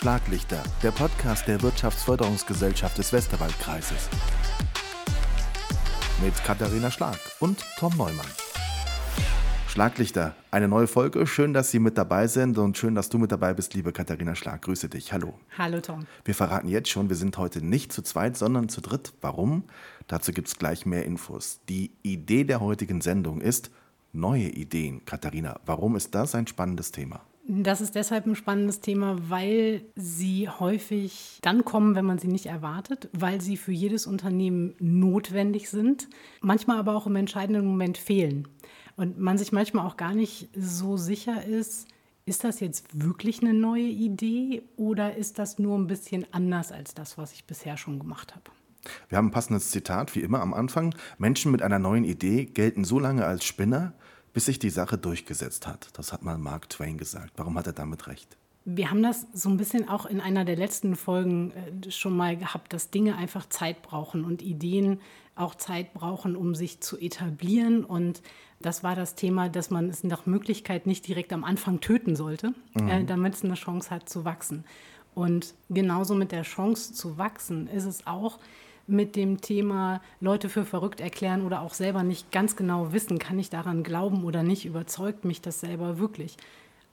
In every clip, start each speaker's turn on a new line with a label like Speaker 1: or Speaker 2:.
Speaker 1: Schlaglichter, der Podcast der Wirtschaftsförderungsgesellschaft des Westerwaldkreises. Mit Katharina Schlag und Tom Neumann. Schlaglichter, eine neue Folge. Schön, dass Sie mit dabei sind und schön, dass du mit dabei bist, liebe Katharina Schlag. Grüße dich. Hallo.
Speaker 2: Hallo, Tom.
Speaker 1: Wir verraten jetzt schon, wir sind heute nicht zu zweit, sondern zu dritt. Warum? Dazu gibt es gleich mehr Infos. Die Idee der heutigen Sendung ist neue Ideen. Katharina, warum ist das ein spannendes Thema?
Speaker 2: Das ist deshalb ein spannendes Thema, weil sie häufig dann kommen, wenn man sie nicht erwartet, weil sie für jedes Unternehmen notwendig sind, manchmal aber auch im entscheidenden Moment fehlen. Und man sich manchmal auch gar nicht so sicher ist, ist das jetzt wirklich eine neue Idee oder ist das nur ein bisschen anders als das, was ich bisher schon gemacht habe?
Speaker 1: Wir haben ein passendes Zitat, wie immer am Anfang. Menschen mit einer neuen Idee gelten so lange als Spinner, bis sich die Sache durchgesetzt hat. Das hat mal Mark Twain gesagt. Warum hat er damit recht?
Speaker 2: Wir haben das so ein bisschen auch in einer der letzten Folgen äh, schon mal gehabt, dass Dinge einfach Zeit brauchen und Ideen auch Zeit brauchen, um sich zu etablieren. Und das war das Thema, dass man es nach Möglichkeit nicht direkt am Anfang töten sollte, mhm. äh, damit es eine Chance hat zu wachsen. Und genauso mit der Chance zu wachsen ist es auch, mit dem Thema Leute für verrückt erklären oder auch selber nicht ganz genau wissen, kann ich daran glauben oder nicht, überzeugt mich das selber wirklich.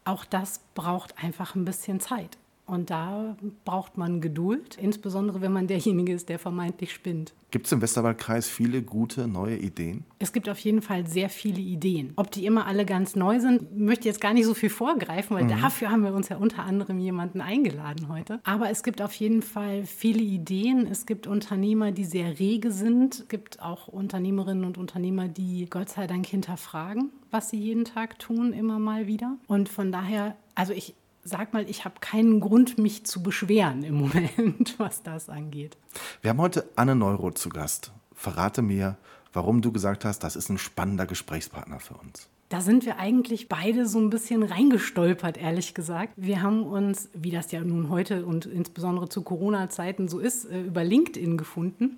Speaker 2: Auch das braucht einfach ein bisschen Zeit. Und da braucht man Geduld, insbesondere wenn man derjenige ist, der vermeintlich spinnt.
Speaker 1: Gibt es im Westerwaldkreis viele gute neue Ideen?
Speaker 2: Es gibt auf jeden Fall sehr viele Ideen. Ob die immer alle ganz neu sind, möchte ich jetzt gar nicht so viel vorgreifen, weil mhm. dafür haben wir uns ja unter anderem jemanden eingeladen heute. Aber es gibt auf jeden Fall viele Ideen. Es gibt Unternehmer, die sehr rege sind. Es gibt auch Unternehmerinnen und Unternehmer, die Gott sei Dank hinterfragen, was sie jeden Tag tun, immer mal wieder. Und von daher, also ich sag mal, ich habe keinen Grund, mich zu beschweren im Moment, was das angeht.
Speaker 1: Wir haben heute Anne Neuroth zu Gast. Verrate mir, warum du gesagt hast, das ist ein spannender Gesprächspartner für uns.
Speaker 2: Da sind wir eigentlich beide so ein bisschen reingestolpert, ehrlich gesagt. Wir haben uns, wie das ja nun heute und insbesondere zu Corona-Zeiten so ist, äh, über LinkedIn gefunden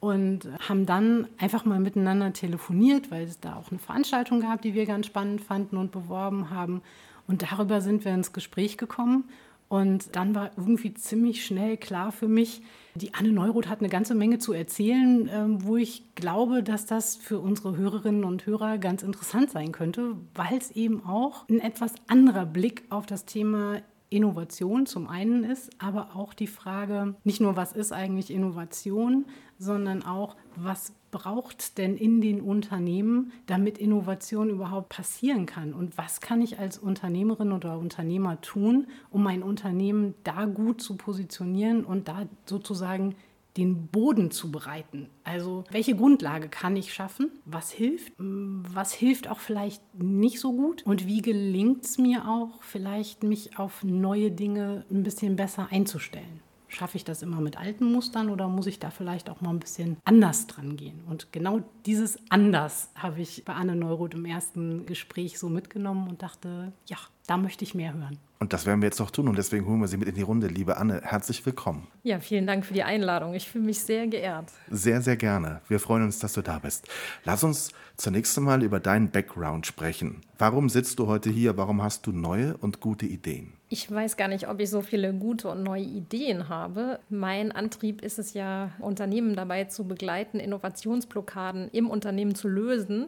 Speaker 2: und haben dann einfach mal miteinander telefoniert, weil es da auch eine Veranstaltung gab, die wir ganz spannend fanden und beworben haben. Und darüber sind wir ins Gespräch gekommen. Und dann war irgendwie ziemlich schnell klar für mich, die Anne Neuroth hat eine ganze Menge zu erzählen, ähm, wo ich glaube, dass das für unsere Hörerinnen und Hörer ganz interessant sein könnte, weil es eben auch ein etwas anderer Blick auf das Thema Innovation zum einen ist, aber auch die Frage, nicht nur, was ist eigentlich Innovation, sondern auch, was braucht denn in den Unternehmen, damit Innovation überhaupt passieren kann? Und was kann ich als Unternehmerin oder Unternehmer tun, um mein Unternehmen da gut zu positionieren und da sozusagen den Boden zu bereiten. Also welche Grundlage kann ich schaffen? Was hilft? Was hilft auch vielleicht nicht so gut? Und wie gelingt es mir auch, vielleicht mich auf neue Dinge ein bisschen besser einzustellen? Schaffe ich das immer mit alten Mustern oder muss ich da vielleicht auch mal ein bisschen anders dran gehen? Und genau dieses Anders habe ich bei Anne Neuroth im ersten Gespräch so mitgenommen und dachte, ja, da möchte ich mehr hören.
Speaker 1: Und das werden wir jetzt noch tun und deswegen holen wir Sie mit in die Runde. Liebe Anne, herzlich willkommen.
Speaker 3: Ja, vielen Dank für die Einladung. Ich fühle mich sehr geehrt.
Speaker 1: Sehr, sehr gerne. Wir freuen uns, dass du da bist. Lass uns zunächst einmal über deinen Background sprechen. Warum sitzt du heute hier? Warum hast du neue und gute Ideen?
Speaker 3: Ich weiß gar nicht, ob ich so viele gute und neue Ideen habe. Mein Antrieb ist es ja, Unternehmen dabei zu begleiten, Innovationsblockaden im Unternehmen zu lösen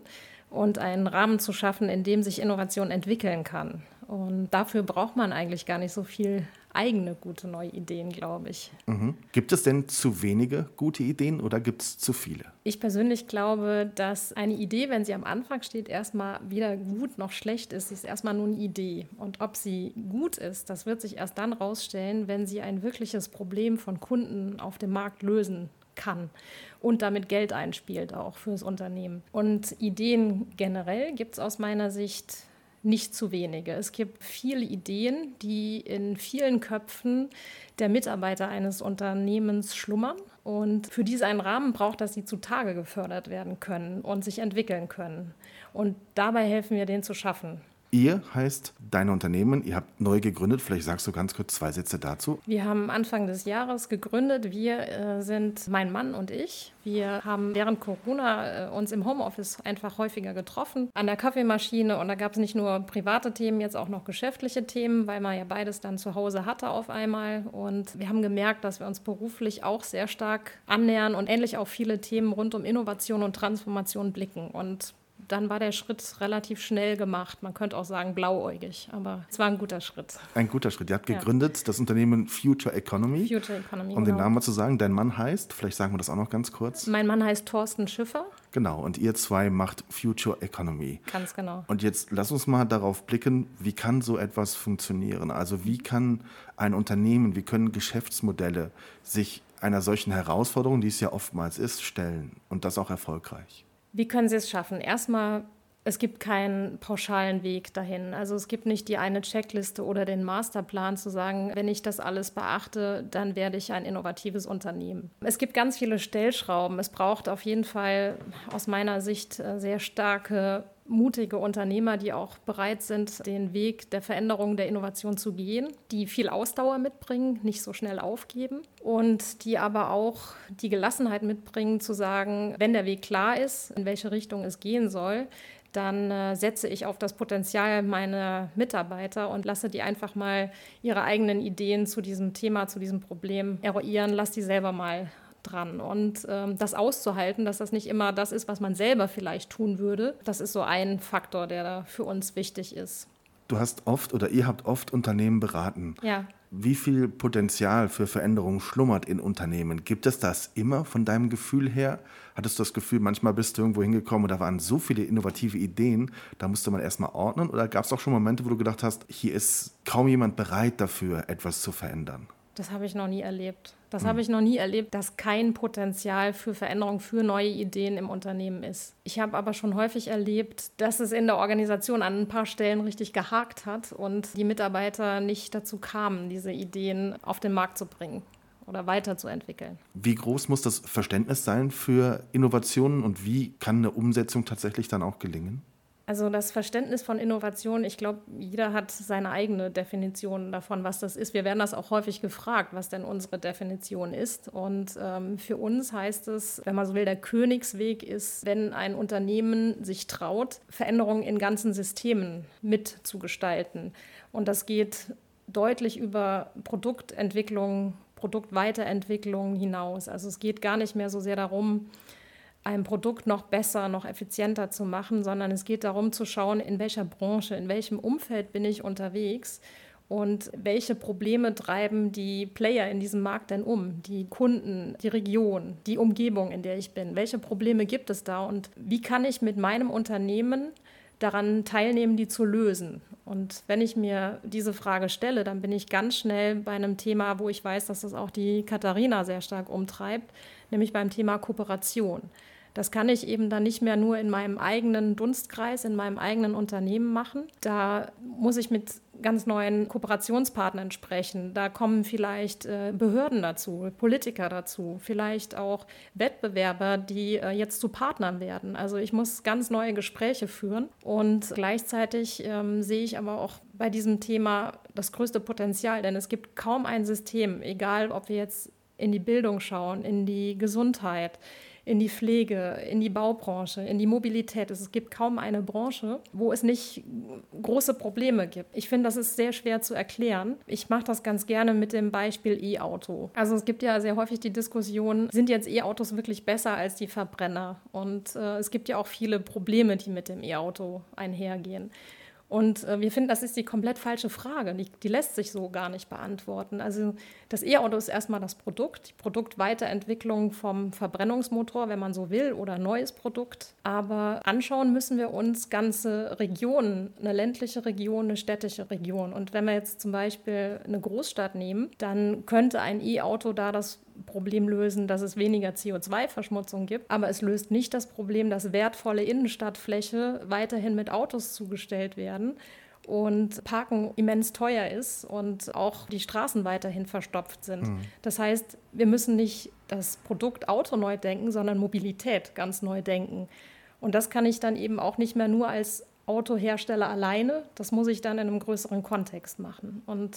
Speaker 3: und einen Rahmen zu schaffen, in dem sich Innovation entwickeln kann. Und dafür braucht man eigentlich gar nicht so viel eigene gute neue Ideen, glaube ich.
Speaker 1: Mhm. Gibt es denn zu wenige gute Ideen oder gibt es zu viele?
Speaker 3: Ich persönlich glaube, dass eine Idee, wenn sie am Anfang steht, erstmal weder gut noch schlecht ist. Sie ist erstmal nur eine Idee. Und ob sie gut ist, das wird sich erst dann rausstellen, wenn sie ein wirkliches Problem von Kunden auf dem Markt lösen kann und damit Geld einspielt auch fürs Unternehmen. Und Ideen generell gibt es aus meiner Sicht nicht zu wenige. Es gibt viele Ideen, die in vielen Köpfen der Mitarbeiter eines Unternehmens schlummern. Und für diese einen Rahmen braucht, dass sie zutage gefördert werden können und sich entwickeln können. Und dabei helfen wir, den zu schaffen.
Speaker 1: Ihr heißt dein Unternehmen, ihr habt neu gegründet. Vielleicht sagst du ganz kurz zwei Sätze dazu.
Speaker 3: Wir haben Anfang des Jahres gegründet. Wir äh, sind mein Mann und ich. Wir haben während Corona äh, uns im Homeoffice einfach häufiger getroffen, an der Kaffeemaschine. Und da gab es nicht nur private Themen, jetzt auch noch geschäftliche Themen, weil man ja beides dann zu Hause hatte auf einmal. Und wir haben gemerkt, dass wir uns beruflich auch sehr stark annähern und ähnlich auf viele Themen rund um Innovation und Transformation blicken. Und dann war der Schritt relativ schnell gemacht. Man könnte auch sagen blauäugig, aber es war ein guter Schritt.
Speaker 1: Ein guter Schritt. Ihr habt ja. gegründet das Unternehmen Future Economy.
Speaker 3: Future Economy.
Speaker 1: Um genau. den Namen mal zu sagen, dein Mann heißt, vielleicht sagen wir das auch noch ganz kurz.
Speaker 3: Mein Mann heißt Thorsten Schiffer.
Speaker 1: Genau, und ihr zwei macht Future Economy.
Speaker 3: Ganz genau.
Speaker 1: Und jetzt lass uns mal darauf blicken, wie kann so etwas funktionieren? Also wie kann ein Unternehmen, wie können Geschäftsmodelle sich einer solchen Herausforderung, die es ja oftmals ist, stellen und das auch erfolgreich?
Speaker 3: Wie können Sie es schaffen? Erstmal, es gibt keinen pauschalen Weg dahin. Also es gibt nicht die eine Checkliste oder den Masterplan zu sagen, wenn ich das alles beachte, dann werde ich ein innovatives Unternehmen. Es gibt ganz viele Stellschrauben. Es braucht auf jeden Fall aus meiner Sicht äh, sehr starke mutige Unternehmer, die auch bereit sind, den Weg der Veränderung, der Innovation zu gehen, die viel Ausdauer mitbringen, nicht so schnell aufgeben und die aber auch die Gelassenheit mitbringen, zu sagen, wenn der Weg klar ist, in welche Richtung es gehen soll, dann äh, setze ich auf das Potenzial meiner Mitarbeiter und lasse die einfach mal ihre eigenen Ideen zu diesem Thema, zu diesem Problem eruieren, lass die selber mal dran. Und ähm, das auszuhalten, dass das nicht immer das ist, was man selber vielleicht tun würde, das ist so ein Faktor, der da für uns wichtig ist.
Speaker 1: Du hast oft oder ihr habt oft Unternehmen beraten.
Speaker 3: Ja.
Speaker 1: Wie viel Potenzial für Veränderung schlummert in Unternehmen? Gibt es das immer von deinem Gefühl her? Hattest du das Gefühl, manchmal bist du irgendwo hingekommen und da waren so viele innovative Ideen, da musste man erstmal ordnen? Oder gab es auch schon Momente, wo du gedacht hast, hier ist kaum jemand bereit dafür, etwas zu verändern?
Speaker 3: Das habe ich noch nie erlebt. Das mhm. habe ich noch nie erlebt, dass kein Potenzial für Veränderung, für neue Ideen im Unternehmen ist. Ich habe aber schon häufig erlebt, dass es in der Organisation an ein paar Stellen richtig gehakt hat und die Mitarbeiter nicht dazu kamen, diese Ideen auf den Markt zu bringen oder weiterzuentwickeln.
Speaker 1: Wie groß muss das Verständnis sein für Innovationen und wie kann eine Umsetzung tatsächlich dann auch gelingen?
Speaker 3: Also das Verständnis von Innovation, ich glaube, jeder hat seine eigene Definition davon, was das ist. Wir werden das auch häufig gefragt, was denn unsere Definition ist. Und ähm, für uns heißt es, wenn man so will, der Königsweg ist, wenn ein Unternehmen sich traut, Veränderungen in ganzen Systemen mitzugestalten. Und das geht deutlich über Produktentwicklung, Produktweiterentwicklung hinaus. Also es geht gar nicht mehr so sehr darum, ein Produkt noch besser, noch effizienter zu machen, sondern es geht darum zu schauen, in welcher Branche, in welchem Umfeld bin ich unterwegs und welche Probleme treiben die Player in diesem Markt denn um, die Kunden, die Region, die Umgebung, in der ich bin. Welche Probleme gibt es da und wie kann ich mit meinem Unternehmen daran teilnehmen, die zu lösen? Und wenn ich mir diese Frage stelle, dann bin ich ganz schnell bei einem Thema, wo ich weiß, dass das auch die Katharina sehr stark umtreibt, nämlich beim Thema Kooperation. Das kann ich eben dann nicht mehr nur in meinem eigenen Dunstkreis, in meinem eigenen Unternehmen machen. Da muss ich mit ganz neuen Kooperationspartnern sprechen. Da kommen vielleicht äh, Behörden dazu, Politiker dazu, vielleicht auch Wettbewerber, die äh, jetzt zu Partnern werden. Also ich muss ganz neue Gespräche führen und gleichzeitig ähm, sehe ich aber auch bei diesem Thema das größte Potenzial, denn es gibt kaum ein System, egal ob wir jetzt in die Bildung schauen, in die Gesundheit, in die Pflege, in die Baubranche, in die Mobilität. Es gibt kaum eine Branche, wo es nicht große Probleme gibt. Ich finde, das ist sehr schwer zu erklären. Ich mache das ganz gerne mit dem Beispiel E-Auto. Also es gibt ja sehr häufig die Diskussion, sind jetzt E-Autos wirklich besser als die Verbrenner? Und äh, es gibt ja auch viele Probleme, die mit dem E-Auto einhergehen. Und äh, wir finden, das ist die komplett falsche Frage. Die, die lässt sich so gar nicht beantworten. Also das E-Auto ist erstmal das Produkt, die Produktweiterentwicklung vom Verbrennungsmotor, wenn man so will, oder neues Produkt. Aber anschauen müssen wir uns ganze Regionen, eine ländliche Region, eine städtische Region. Und wenn wir jetzt zum Beispiel eine Großstadt nehmen, dann könnte ein E-Auto da das Problem lösen, dass es weniger CO2-Verschmutzung gibt. Aber es löst nicht das Problem, dass wertvolle Innenstadtfläche weiterhin mit Autos zugestellt werden und Parken immens teuer ist und auch die Straßen weiterhin verstopft sind. Mhm. Das heißt, wir müssen nicht das Produkt Auto neu denken, sondern Mobilität ganz neu denken. Und das kann ich dann eben auch nicht mehr nur als Autohersteller alleine. Das muss ich dann in einem größeren Kontext machen. Und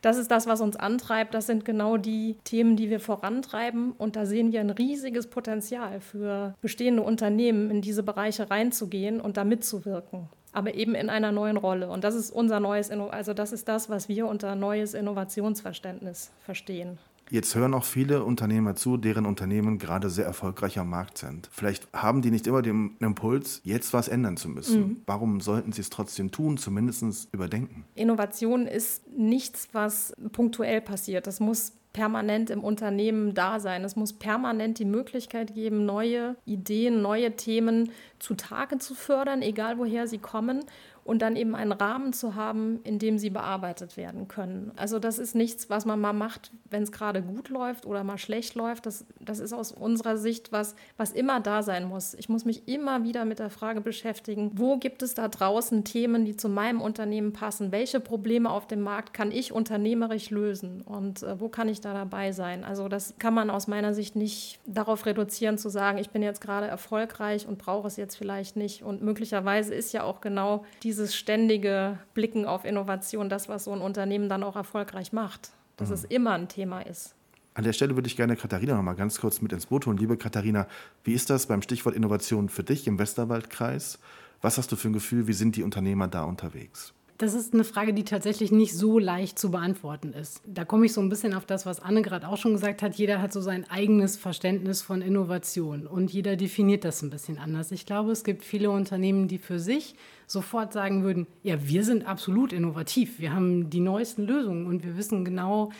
Speaker 3: das ist das, was uns antreibt. Das sind genau die Themen, die wir vorantreiben. Und da sehen wir ein riesiges Potenzial für bestehende Unternehmen, in diese Bereiche reinzugehen und da mitzuwirken. Aber eben in einer neuen Rolle. Und das ist unser neues, also das ist das, was wir unter neues Innovationsverständnis verstehen.
Speaker 1: Jetzt hören auch viele Unternehmer zu, deren Unternehmen gerade sehr erfolgreich am Markt sind. Vielleicht haben die nicht immer den Impuls, jetzt was ändern zu müssen. Mhm. Warum sollten sie es trotzdem tun, zumindest überdenken?
Speaker 3: Innovation ist nichts, was punktuell passiert. Das muss permanent im Unternehmen da sein. Es muss permanent die Möglichkeit geben, neue Ideen, neue Themen zutage zu fördern, egal woher sie kommen und dann eben einen Rahmen zu haben, in dem sie bearbeitet werden können. Also das ist nichts, was man mal macht, wenn es gerade gut läuft oder mal schlecht läuft. Das, das ist aus unserer Sicht was, was immer da sein muss. Ich muss mich immer wieder mit der Frage beschäftigen, wo gibt es da draußen Themen, die zu meinem Unternehmen passen? Welche Probleme auf dem Markt kann ich unternehmerisch lösen? Und äh, wo kann ich da dabei sein? Also das kann man aus meiner Sicht nicht darauf reduzieren, zu sagen, ich bin jetzt gerade erfolgreich und brauche es jetzt vielleicht nicht. Und möglicherweise ist ja auch genau die dieses ständige Blicken auf Innovation das, was so ein Unternehmen dann auch erfolgreich macht. Dass mhm. es immer ein Thema ist.
Speaker 1: An der Stelle würde ich gerne Katharina noch mal ganz kurz mit ins Boot holen. Liebe Katharina, wie ist das beim Stichwort Innovation für dich im Westerwaldkreis? Was hast du für ein Gefühl, wie sind die Unternehmer da unterwegs?
Speaker 2: Das ist eine Frage, die tatsächlich nicht so leicht zu beantworten ist. Da komme ich so ein bisschen auf das, was Anne gerade auch schon gesagt hat. Jeder hat so sein eigenes Verständnis von Innovation und jeder definiert das ein bisschen anders. Ich glaube, es gibt viele Unternehmen, die für sich sofort sagen würden, ja, wir sind absolut innovativ, wir haben die neuesten Lösungen und wir wissen genau,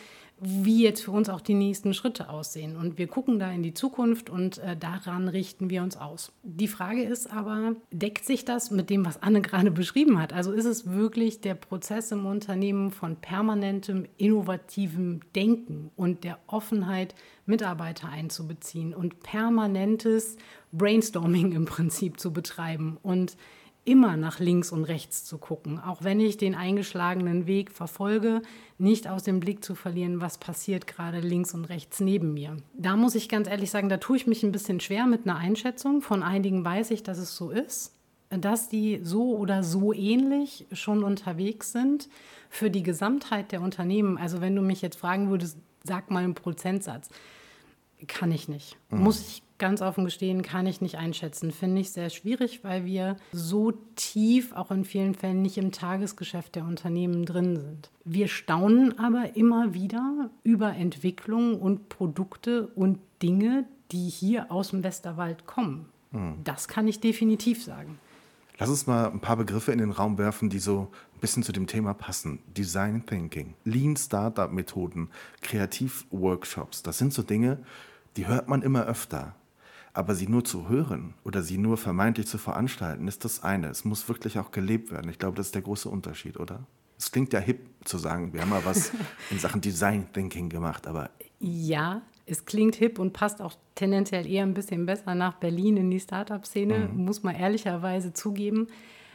Speaker 2: wie jetzt für uns auch die nächsten Schritte aussehen. Und wir gucken da in die Zukunft und äh, daran richten wir uns aus. Die Frage ist aber, deckt sich das mit dem, was Anne gerade beschrieben hat? Also ist es wirklich der Prozess im Unternehmen von permanentem, innovativem Denken und der Offenheit, Mitarbeiter einzubeziehen und permanentes Brainstorming im Prinzip zu betreiben und immer nach links und rechts zu gucken, auch wenn ich den eingeschlagenen Weg verfolge, nicht aus dem Blick zu verlieren, was passiert gerade links und rechts neben mir. Da muss ich ganz ehrlich sagen, da tue ich mich ein bisschen schwer mit einer Einschätzung. Von einigen weiß ich, dass es so ist, dass die so oder so ähnlich schon unterwegs sind für die Gesamtheit der Unternehmen. Also wenn du mich jetzt fragen würdest, sag mal einen Prozentsatz, kann ich nicht. Mhm. Muss ich ganz offen gestehen, kann ich nicht einschätzen. Finde ich sehr schwierig, weil wir so tief auch in vielen Fällen nicht im Tagesgeschäft der Unternehmen drin sind. Wir staunen aber immer wieder über Entwicklungen und Produkte und Dinge, die hier aus dem Westerwald kommen. Hm. Das kann ich definitiv sagen.
Speaker 1: Lass uns mal ein paar Begriffe in den Raum werfen, die so ein bisschen zu dem Thema passen. Design Thinking, Lean Startup Methoden, Kreativworkshops. Das sind so Dinge, die hört man immer öfter. Aber sie nur zu hören oder sie nur vermeintlich zu veranstalten, ist das eine. Es muss wirklich auch gelebt werden. Ich glaube, das ist der große Unterschied, oder? Es klingt ja hip zu sagen, wir haben mal was in Sachen Design Thinking gemacht, aber.
Speaker 2: Ja, es klingt hip und passt auch tendenziell eher ein bisschen besser nach Berlin in die Startup-Szene, mhm. muss man ehrlicherweise zugeben.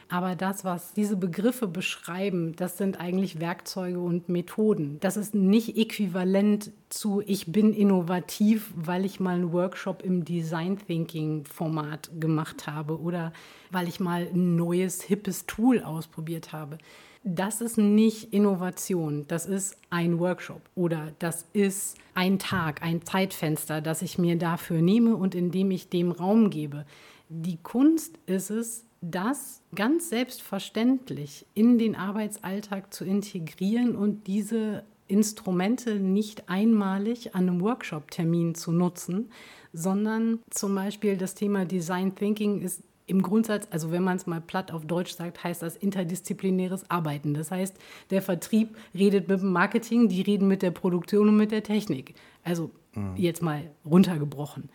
Speaker 2: Aber das, was diese Begriffe beschreiben, das sind eigentlich Werkzeuge und Methoden. Das ist nicht äquivalent zu, ich bin innovativ, weil ich mal einen Workshop im Design Thinking Format gemacht habe oder weil ich mal ein neues, hippes Tool ausprobiert habe. Das ist nicht Innovation, das ist ein Workshop oder das ist ein Tag, ein Zeitfenster, das ich mir dafür nehme und in dem ich dem Raum gebe. Die Kunst ist es, das ganz selbstverständlich in den Arbeitsalltag zu integrieren und diese Instrumente nicht einmalig an einem Workshop-Termin zu nutzen, sondern zum Beispiel das Thema Design Thinking ist im Grundsatz, also wenn man es mal platt auf Deutsch sagt, heißt das interdisziplinäres Arbeiten. Das heißt, der Vertrieb redet mit dem Marketing, die reden mit der Produktion und mit der Technik. Also mhm. jetzt mal runtergebrochen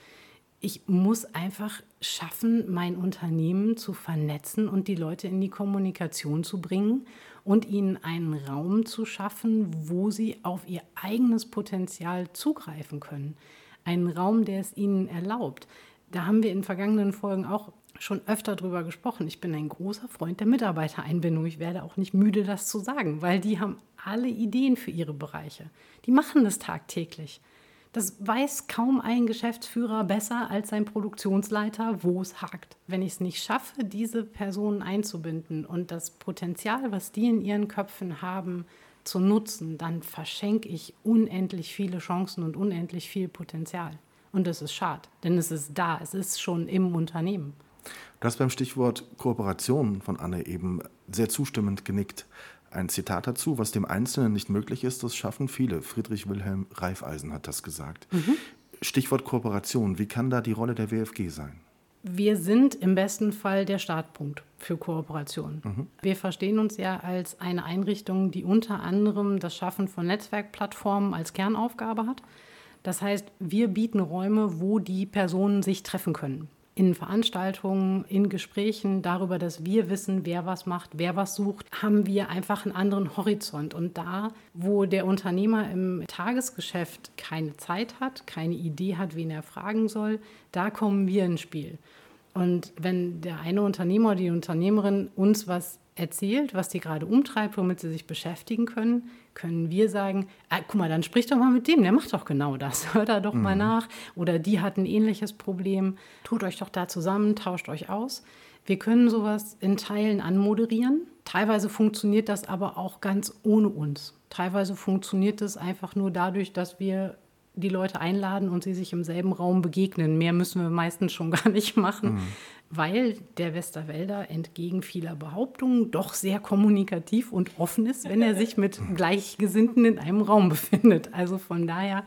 Speaker 2: ich muss einfach schaffen, mein Unternehmen zu vernetzen und die Leute in die Kommunikation zu bringen und ihnen einen Raum zu schaffen, wo sie auf ihr eigenes Potenzial zugreifen können. Einen Raum, der es ihnen erlaubt. Da haben wir in vergangenen Folgen auch schon öfter drüber gesprochen. Ich bin ein großer Freund der Mitarbeitereinbindung. Ich werde auch nicht müde, das zu sagen, weil die haben alle Ideen für ihre Bereiche. Die machen das tagtäglich. Das weiß kaum ein Geschäftsführer besser als sein Produktionsleiter, wo es hakt. Wenn ich es nicht schaffe, diese Personen einzubinden und das Potenzial, was die in ihren Köpfen haben, zu nutzen, dann verschenke ich unendlich viele Chancen und unendlich viel Potenzial. Und das ist schade, denn es ist da, es ist schon im Unternehmen.
Speaker 1: Du hast beim Stichwort Kooperation von Anne eben sehr zustimmend genickt. Ein Zitat dazu, was dem Einzelnen nicht möglich ist, das schaffen viele. Friedrich Wilhelm Reifeisen hat das gesagt. Mhm. Stichwort Kooperation, wie kann da die Rolle der WFG sein?
Speaker 2: Wir sind im besten Fall der Startpunkt für Kooperation. Mhm. Wir verstehen uns ja als eine Einrichtung, die unter anderem das Schaffen von Netzwerkplattformen als Kernaufgabe hat. Das heißt, wir bieten Räume, wo die Personen sich treffen können in Veranstaltungen, in Gesprächen darüber, dass wir wissen, wer was macht, wer was sucht, haben wir einfach einen anderen Horizont. Und da, wo der Unternehmer im Tagesgeschäft keine Zeit hat, keine Idee hat, wen er fragen soll, da kommen wir ins Spiel. Und wenn der eine Unternehmer oder die Unternehmerin uns was erzählt, was die gerade umtreibt, womit sie sich beschäftigen können, können wir sagen, ah, guck mal, dann sprich doch mal mit dem, der macht doch genau das, hört da doch mhm. mal nach. Oder die hat ein ähnliches Problem, tut euch doch da zusammen, tauscht euch aus. Wir können sowas in Teilen anmoderieren. Teilweise funktioniert das aber auch ganz ohne uns. Teilweise funktioniert es einfach nur dadurch, dass wir die Leute einladen und sie sich im selben Raum begegnen. Mehr müssen wir meistens schon gar nicht machen. Mhm weil der Westerwälder entgegen vieler Behauptungen doch sehr kommunikativ und offen ist, wenn er sich mit Gleichgesinnten in einem Raum befindet. Also von daher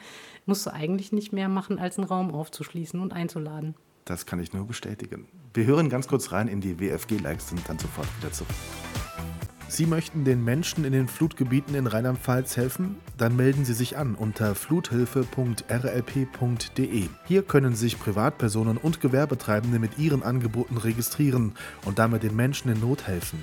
Speaker 2: musst du eigentlich nicht mehr machen, als einen Raum aufzuschließen und einzuladen.
Speaker 1: Das kann ich nur bestätigen. Wir hören ganz kurz rein in die WFG-Likes und dann sofort wieder zurück. Sie möchten den Menschen in den Flutgebieten in Rheinland-Pfalz helfen? Dann melden Sie sich an unter fluthilfe.rlp.de. Hier können sich Privatpersonen und Gewerbetreibende mit ihren Angeboten registrieren und damit den Menschen in Not helfen.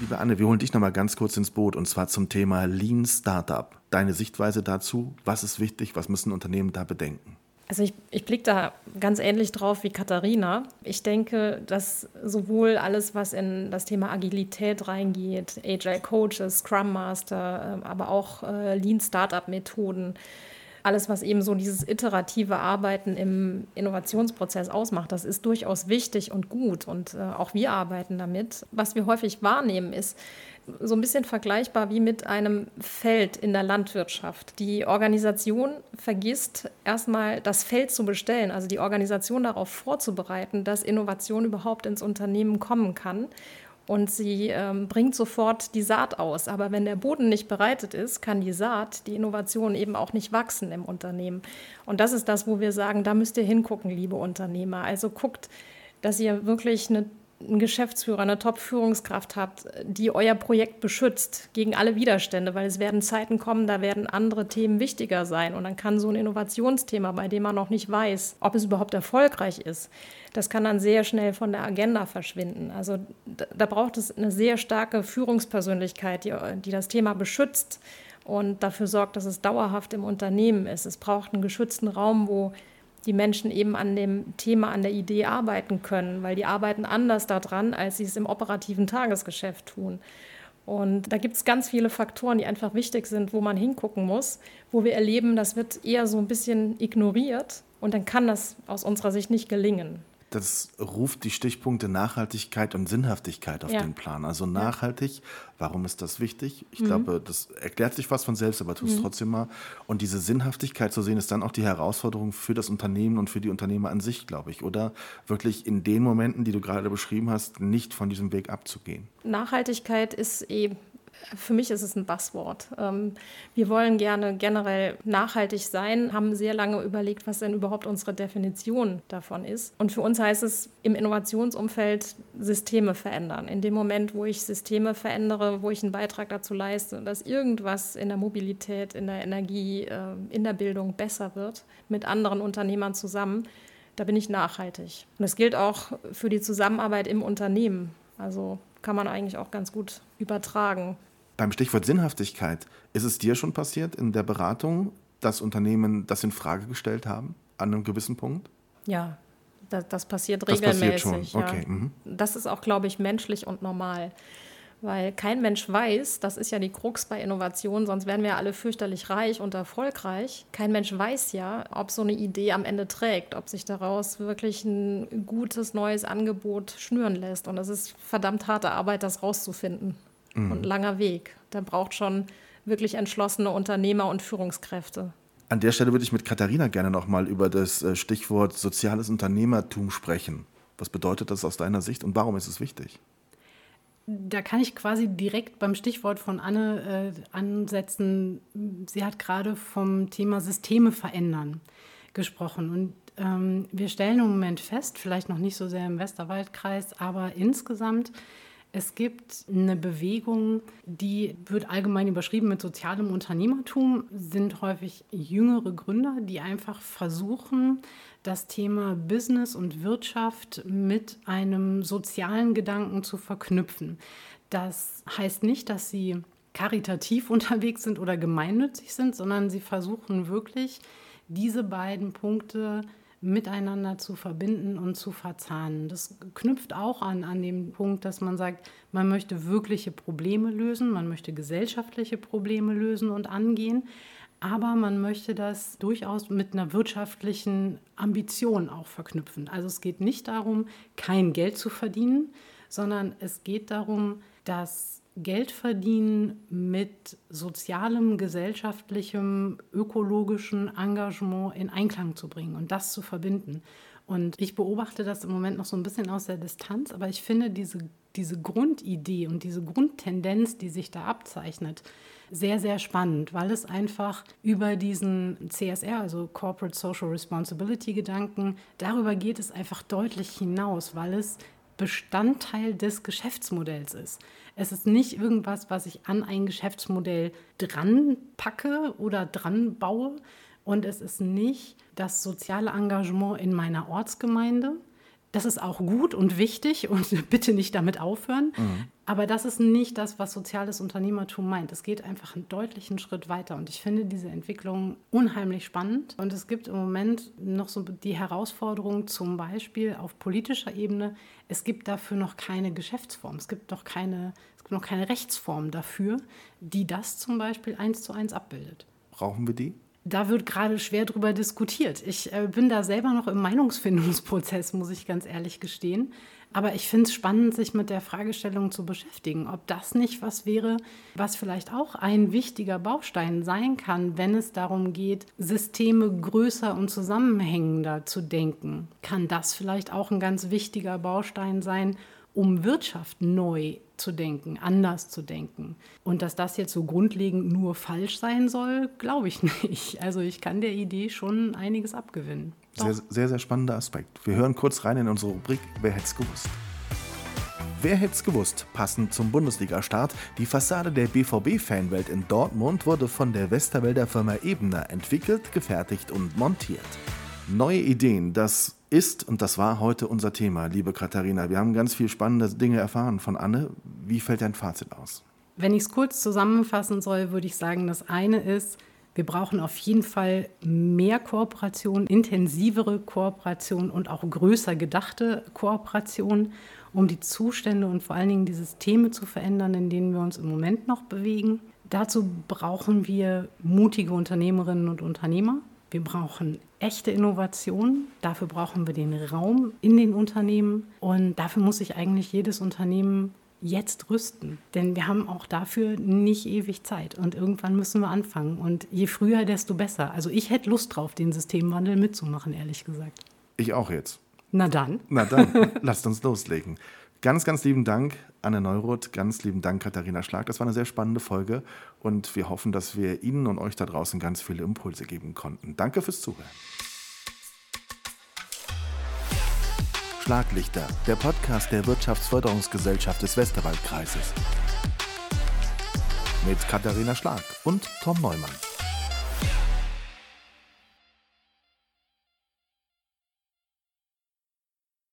Speaker 1: Liebe Anne, wir holen dich nochmal ganz kurz ins Boot und zwar zum Thema Lean Startup. Deine Sichtweise dazu, was ist wichtig, was müssen Unternehmen da bedenken?
Speaker 3: Also ich, ich blicke da ganz ähnlich drauf wie Katharina. Ich denke, dass sowohl alles, was in das Thema Agilität reingeht, Agile Coaches, Scrum Master, ähm, aber auch äh, Lean Startup Methoden, alles, was eben so dieses iterative Arbeiten im Innovationsprozess ausmacht, das ist durchaus wichtig und gut und äh, auch wir arbeiten damit. Was wir häufig wahrnehmen ist, so ein bisschen vergleichbar wie mit einem Feld in der Landwirtschaft. Die Organisation vergisst erstmal das Feld zu bestellen, also die Organisation darauf vorzubereiten, dass Innovation überhaupt ins Unternehmen kommen kann. Und sie ähm, bringt sofort die Saat aus. Aber wenn der Boden nicht bereitet ist, kann die Saat, die Innovation eben auch nicht wachsen im Unternehmen. Und das ist das, wo wir sagen, da müsst ihr hingucken, liebe Unternehmer. Also guckt, dass ihr wirklich eine einen Geschäftsführer, eine Top-Führungskraft habt, die euer Projekt beschützt gegen alle Widerstände, weil es werden Zeiten kommen, da werden andere Themen wichtiger sein. Und dann kann so ein Innovationsthema, bei dem man noch nicht weiß, ob es überhaupt erfolgreich ist, das kann dann sehr schnell von der Agenda verschwinden. Also da, braucht es eine sehr starke Führungspersönlichkeit, die, die das Thema beschützt und dafür sorgt, dass es dauerhaft im Unternehmen ist. Es braucht einen geschützten Raum, wo die Menschen eben an dem Thema, an der Idee arbeiten können, weil die arbeiten anders daran, als sie es im operativen Tagesgeschäft tun. Und da gibt es ganz viele Faktoren, die einfach wichtig sind, wo man hingucken muss, wo wir erleben, das wird eher so ein bisschen ignoriert und dann kann das aus unserer Sicht nicht gelingen
Speaker 1: das ruft die Stichpunkte Nachhaltigkeit und Sinnhaftigkeit auf ja. den Plan. Also nachhaltig, warum ist das wichtig? Ich mhm. glaube, das erklärt sich fast von selbst, aber tu es mhm. trotzdem mal. Und diese Sinnhaftigkeit zu sehen, ist dann auch die Herausforderung für das Unternehmen und für die Unternehmer an sich, glaube ich. Oder wirklich in den Momenten, die du gerade beschrieben hast, nicht von diesem Weg abzugehen.
Speaker 3: Nachhaltigkeit ist eben für mich ist es ein Buzzword. Ähm, wir wollen gerne generell nachhaltig sein, haben sehr lange überlegt, was denn überhaupt unsere Definition davon ist. Und für uns heißt es im Innovationsumfeld Systeme verändern. In dem Moment, wo ich Systeme verändere, wo ich einen Beitrag dazu leiste, dass irgendwas in der Mobilität, in der Energie, äh, in der Bildung besser wird, mit anderen Unternehmern zusammen, da bin ich nachhaltig. Und das gilt auch für die Zusammenarbeit im Unternehmen. Also kann man eigentlich auch ganz gut übertragen.
Speaker 1: Beim Stichwort Sinnhaftigkeit, ist es dir schon passiert in der Beratung, dass Unternehmen das in Frage gestellt haben an einem gewissen Punkt?
Speaker 3: Ja, das, das passiert das regelmäßig.
Speaker 1: Passiert schon. Okay.
Speaker 3: Ja. Mhm. Das ist auch, glaube ich, menschlich und normal. Weil kein Mensch weiß, das ist ja die Krux bei Innovation, sonst wären wir alle fürchterlich reich und erfolgreich. Kein Mensch weiß ja, ob so eine Idee am Ende trägt, ob sich daraus wirklich ein gutes neues Angebot schnüren lässt. Und es ist verdammt harte Arbeit, das rauszufinden. Mhm. Und ein langer Weg. Da braucht schon wirklich entschlossene Unternehmer und Führungskräfte.
Speaker 1: An der Stelle würde ich mit Katharina gerne nochmal über das äh, Stichwort soziales Unternehmertum sprechen. Was bedeutet das aus deiner Sicht und warum ist es wichtig?
Speaker 2: Da kann ich quasi direkt beim Stichwort von Anne äh, ansetzen. Sie hat gerade vom Thema Systeme verändern gesprochen. Und ähm, wir stellen im Moment fest, vielleicht noch nicht so sehr im Westerwaldkreis, aber insgesamt, es gibt eine Bewegung, die wird allgemein überschrieben mit sozialem Unternehmertum, sind häufig jüngere Gründer, die einfach versuchen, das Thema Business und Wirtschaft mit einem sozialen Gedanken zu verknüpfen. Das heißt nicht, dass sie karitativ unterwegs sind oder gemeinnützig sind, sondern sie versuchen wirklich, diese beiden Punkte miteinander zu verbinden und zu verzahnen. Das knüpft auch an, an den Punkt, dass man sagt, man möchte wirkliche Probleme lösen, man möchte gesellschaftliche Probleme lösen und angehen, aber man möchte das durchaus mit einer wirtschaftlichen Ambition auch verknüpfen. Also es geht nicht darum, kein Geld zu verdienen, sondern es geht darum, dass Geld verdienen mit sozialem, gesellschaftlichem, ökologischen Engagement in Einklang zu bringen und das zu verbinden. Und ich beobachte das im Moment noch so ein bisschen aus der Distanz, aber ich finde diese, diese Grundidee und diese Grundtendenz, die sich da abzeichnet, sehr, sehr spannend, weil es einfach über diesen CSR, also Corporate Social Responsibility Gedanken, darüber geht es einfach deutlich hinaus, weil es Bestandteil des Geschäftsmodells ist. Es ist nicht irgendwas, was ich an ein Geschäftsmodell dran packe oder dran baue. Und es ist nicht das soziale Engagement in meiner Ortsgemeinde, das ist auch gut und wichtig und bitte nicht damit aufhören. Mhm. Aber das ist nicht das, was soziales Unternehmertum meint. Es geht einfach einen deutlichen Schritt weiter. Und ich finde diese Entwicklung unheimlich spannend. Und es gibt im Moment noch so die Herausforderung, zum Beispiel auf politischer Ebene, es gibt dafür noch keine Geschäftsform. Es gibt noch keine, es gibt noch keine Rechtsform dafür, die das zum Beispiel eins zu eins abbildet.
Speaker 1: Brauchen wir die?
Speaker 2: Da wird gerade schwer drüber diskutiert. Ich äh, bin da selber noch im Meinungsfindungsprozess, muss ich ganz ehrlich gestehen. Aber ich finde es spannend, sich mit der Fragestellung zu beschäftigen, ob das nicht was wäre, was vielleicht auch ein wichtiger Baustein sein kann, wenn es darum geht, Systeme größer und zusammenhängender zu denken. Kann das vielleicht auch ein ganz wichtiger Baustein sein, um Wirtschaft neu zu denken, anders zu denken. Und dass das jetzt so grundlegend nur falsch sein soll, glaube ich nicht. Also ich kann der Idee schon einiges abgewinnen.
Speaker 1: Sehr, sehr, sehr spannender Aspekt. Wir hören kurz rein in unsere Rubrik Wer hätte es gewusst? Wer hätte es gewusst? Passend zum Bundesliga-Start, die Fassade der BVB-Fanwelt in Dortmund wurde von der Westerwälder Firma Ebener entwickelt, gefertigt und montiert. Neue Ideen, das ist und das war heute unser Thema, liebe Katharina. Wir haben ganz viel spannende Dinge erfahren von Anne. Wie fällt dein Fazit aus?
Speaker 2: Wenn ich es kurz zusammenfassen soll, würde ich sagen, das eine ist, wir brauchen auf jeden Fall mehr Kooperation, intensivere Kooperation und auch größer gedachte Kooperation, um die Zustände und vor allen Dingen die Systeme zu verändern, in denen wir uns im Moment noch bewegen. Dazu brauchen wir mutige Unternehmerinnen und Unternehmer, wir brauchen echte Innovation. Dafür brauchen wir den Raum in den Unternehmen. Und dafür muss sich eigentlich jedes Unternehmen jetzt rüsten. Denn wir haben auch dafür nicht ewig Zeit. Und irgendwann müssen wir anfangen. Und je früher, desto besser. Also ich hätte Lust drauf, den Systemwandel mitzumachen, ehrlich gesagt.
Speaker 1: Ich auch jetzt.
Speaker 2: Na dann.
Speaker 1: Na dann, lasst uns loslegen. Ganz, ganz lieben Dank, Anne Neuroth. Ganz lieben Dank, Katharina Schlag. Das war eine sehr spannende Folge und wir hoffen, dass wir Ihnen und euch da draußen ganz viele Impulse geben konnten. Danke fürs Zuhören. Schlaglichter, der Podcast der Wirtschaftsförderungsgesellschaft des Westerwaldkreises. Mit Katharina Schlag und Tom Neumann.